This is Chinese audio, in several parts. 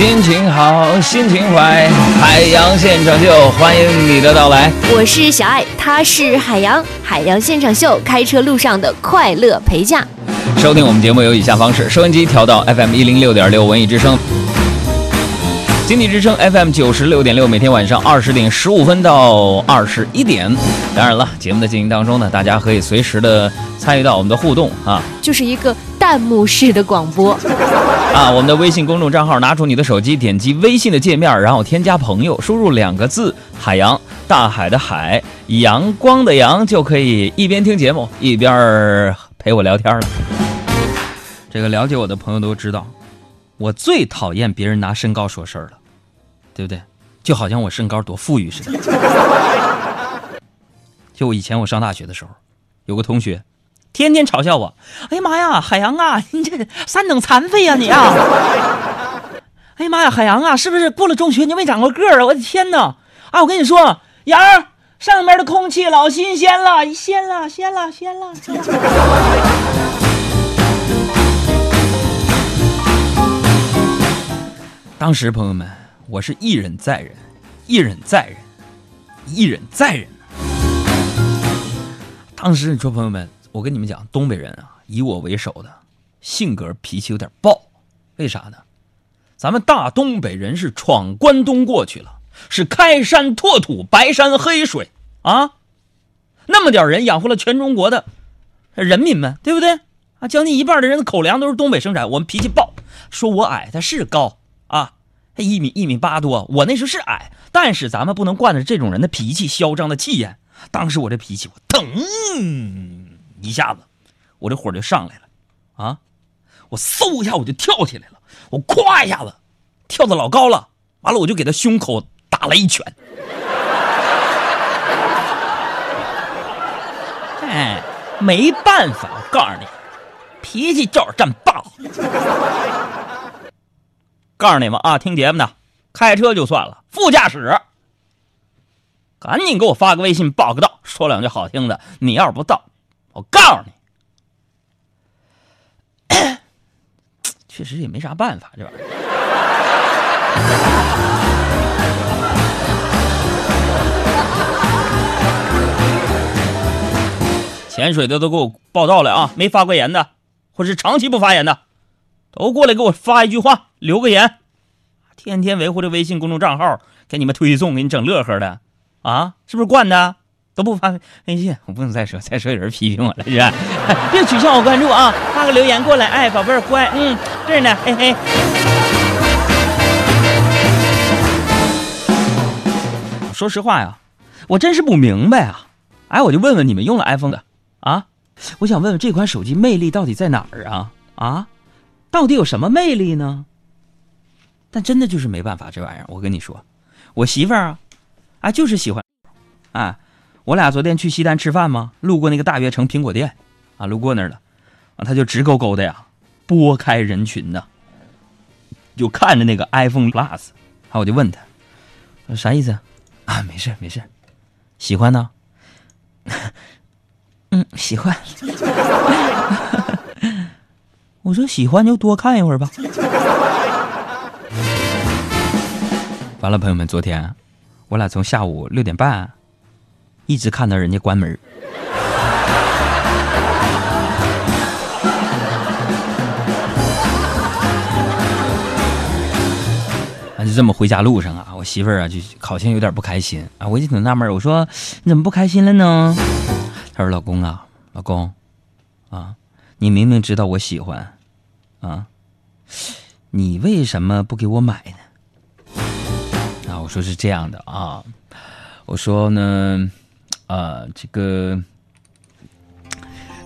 心情好，心情坏，海洋现场秀，欢迎你的到来。我是小爱，他是海洋，海洋现场秀，开车路上的快乐陪驾。收听我们节目有以下方式：收音机调到 FM 一零六点六，文艺之声。经济之声 FM 九十六点六，每天晚上二十点十五分到二十一点。当然了，节目的进行当中呢，大家可以随时的参与到我们的互动啊，就是一个弹幕式的广播啊。我们的微信公众账号，拿出你的手机，点击微信的界面，然后添加朋友，输入两个字“海洋”，大海的海，阳光的阳，就可以一边听节目一边陪我聊天了。这个了解我的朋友都知道，我最讨厌别人拿身高说事儿了。对不对？就好像我身高多富裕似的。就我以前我上大学的时候，有个同学，天天嘲笑我。哎呀妈呀，海洋啊，你这三等残废呀你啊！哎呀妈呀，海洋啊，是不是过了中学你就没长过个儿啊？我的天哪！啊，我跟你说，洋儿上面的空气老新鲜了，鲜了，鲜了，鲜了。当时朋友们。我是一忍再忍，一忍再忍，一忍再忍。当时你说朋友们，我跟你们讲，东北人啊，以我为首的性格脾气有点暴，为啥呢？咱们大东北人是闯关东过去了，是开山拓土，白山黑水啊，那么点人养活了全中国的人民们，对不对？啊，将近一半的人的口粮都是东北生产。我们脾气暴，说我矮，他是高啊。他一米一米八多，我那时候是矮，但是咱们不能惯着这种人的脾气，嚣张的气焰。当时我这脾气，我腾一下子，我这火就上来了，啊，我嗖一下我就跳起来了，我咵一下子跳的老高了，完了我就给他胸口打了一拳。哎，没办法，我告诉你，脾气就是这么暴。告诉你们啊，听节目的，开车就算了，副驾驶，赶紧给我发个微信报个到，说两句好听的。你要是不到，我告诉你，确实也没啥办法，这玩意儿。潜水的都给我报道了啊，没发过言的，或是长期不发言的。都过来给我发一句话，留个言，天天维护这微信公众账号，给你们推送，给你整乐呵的，啊，是不是惯的？都不发微信，我不能再说，再说有人批评我了，是吧？别取消我关注啊，发个留言过来，哎，宝贝儿乖，嗯，这儿呢，嘿嘿。说实话呀，我真是不明白啊，哎，我就问问你们用了 iPhone 的啊，我想问问这款手机魅力到底在哪儿啊？啊？到底有什么魅力呢？但真的就是没办法，这玩意儿，我跟你说，我媳妇儿啊，啊，就是喜欢，啊，我俩昨天去西单吃饭嘛，路过那个大悦城苹果店，啊，路过那儿了，啊，他就直勾勾的呀，拨开人群呢，就看着那个 iPhone Plus，啊，我就问他，啥意思？啊，没事没事，喜欢呢？嗯，喜欢。我说喜欢就多看一会儿吧。完了，朋友们，昨天我俩从下午六点半一直看到人家关门。啊，就这么回家路上啊，我媳妇儿啊就好像有点不开心啊，我就挺纳闷，我说你怎么不开心了呢？她说：“老公啊，老公，啊。”你明明知道我喜欢，啊，你为什么不给我买呢？啊，我说是这样的啊，我说呢，啊，这个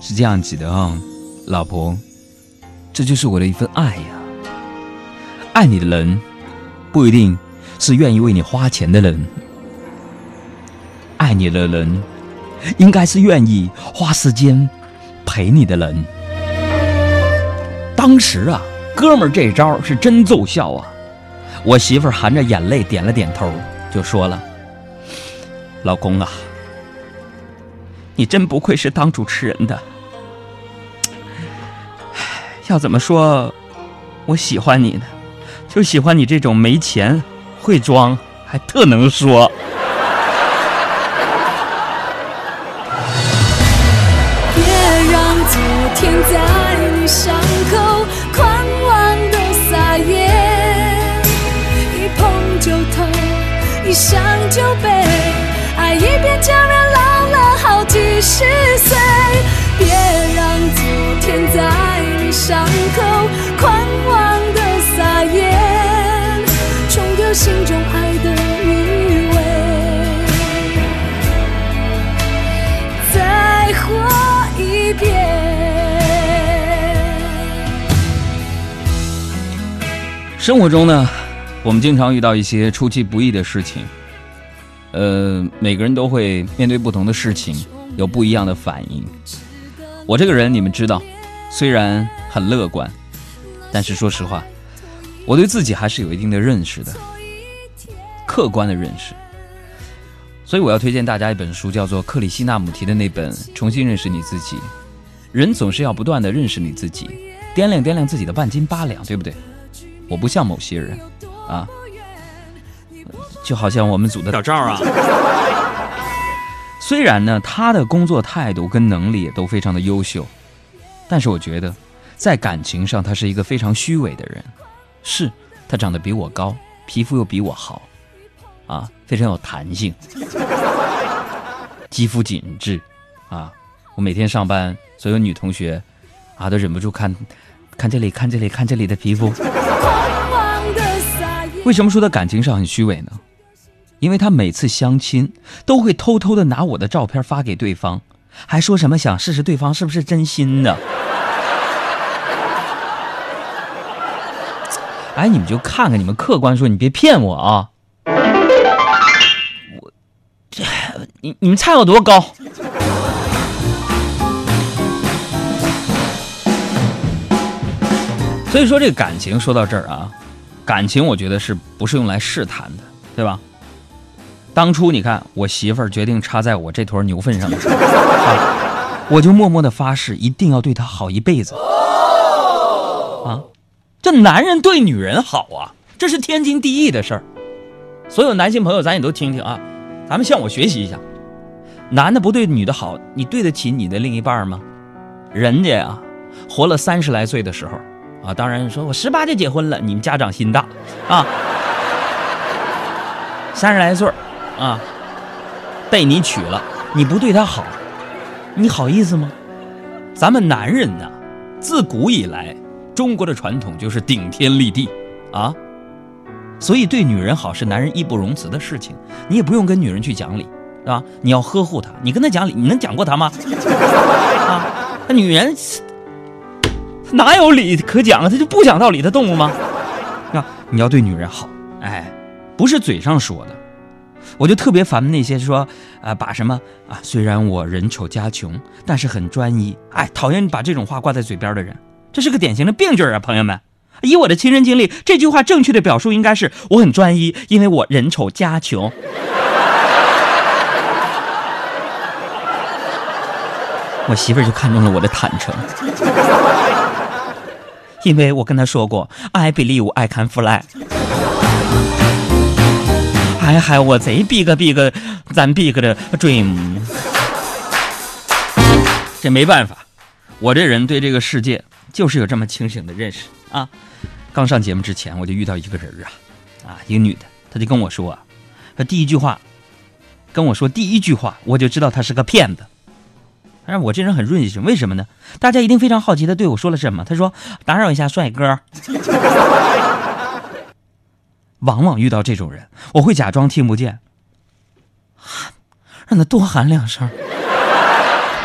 是这样子的啊，老婆，这就是我的一份爱呀。爱你的人不一定是愿意为你花钱的人，爱你的人应该是愿意花时间陪你的人。当时啊，哥们儿这招是真奏效啊！我媳妇含着眼泪点了点头，就说了：“老公啊，你真不愧是当主持人的。要怎么说，我喜欢你呢？就喜欢你这种没钱、会装还特能说。别让昨天在你伤口狂妄的撒野，一碰就痛，一想就悲，爱一遍就让老了好几十岁。别让昨天在你伤口狂妄的撒野，冲掉心中爱的余味。再活一遍。生活中呢，我们经常遇到一些出其不意的事情，呃，每个人都会面对不同的事情有不一样的反应。我这个人你们知道，虽然很乐观，但是说实话，我对自己还是有一定的认识的，客观的认识。所以我要推荐大家一本书，叫做克里希纳姆提的那本《重新认识你自己》。人总是要不断的认识你自己，掂量掂量自己的半斤八两，对不对？我不像某些人，啊，就好像我们组的小赵啊。虽然呢，他的工作态度跟能力也都非常的优秀，但是我觉得，在感情上他是一个非常虚伪的人。是他长得比我高，皮肤又比我好，啊，非常有弹性，肌肤紧致，啊，我每天上班，所有女同学，啊，都忍不住看，看这里，看这里，看这里的皮肤。为什么说他感情上很虚伪呢？因为他每次相亲都会偷偷的拿我的照片发给对方，还说什么想试试对方是不是真心的。哎，你们就看看，你们客观说，你别骗我啊！我，你你们猜我多高？所以说，这个感情说到这儿啊，感情我觉得是不是用来试探的，对吧？当初你看，我媳妇儿决定插在我这坨牛粪上的时候，啊，我就默默的发誓，一定要对她好一辈子。啊，这男人对女人好啊，这是天经地义的事儿。所有男性朋友，咱也都听听啊，咱们向我学习一下。男的不对女的好，你对得起你的另一半吗？人家呀，活了三十来岁的时候，啊，当然说我十八就结婚了，你们家长心大，啊，三十来岁啊，被你娶了，你不对她好，你好意思吗？咱们男人呐，自古以来，中国的传统就是顶天立地啊，所以对女人好是男人义不容辞的事情，你也不用跟女人去讲理，是吧？你要呵护她，你跟她讲理，你能讲过她吗？啊，那女人哪有理可讲啊？她就不讲道理的动物吗？啊，你要对女人好，哎，不是嘴上说的。我就特别烦那些说啊、把什么啊，虽然我人丑家穷，但是很专一，哎，讨厌把这种话挂在嘴边的人，这是个典型的病句啊，朋友们。以我的亲身经历，这句话正确的表述应该是我很专一，因为我人丑家穷。我媳妇儿就看中了我的坦诚，因为我跟她说过，I believe I can fly。哎嗨我贼 big big 咱 big 的 dream。这没办法，我这人对这个世界就是有这么清醒的认识啊。刚上节目之前，我就遇到一个人啊，啊，一个女的，她就跟我说，她第一句话跟我说第一句话，我就知道她是个骗子。但是我这人很润性，为什么呢？大家一定非常好奇，她对我说了什么？她说：“打扰一下，帅哥。”往往遇到这种人，我会假装听不见，让他多喊两声。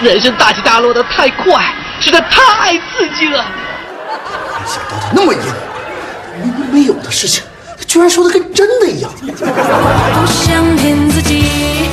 人生大起大落的太快，实在太刺激了。没想到他那么硬，明明没有的事情，他居然说的跟真的一样。不想骗自己，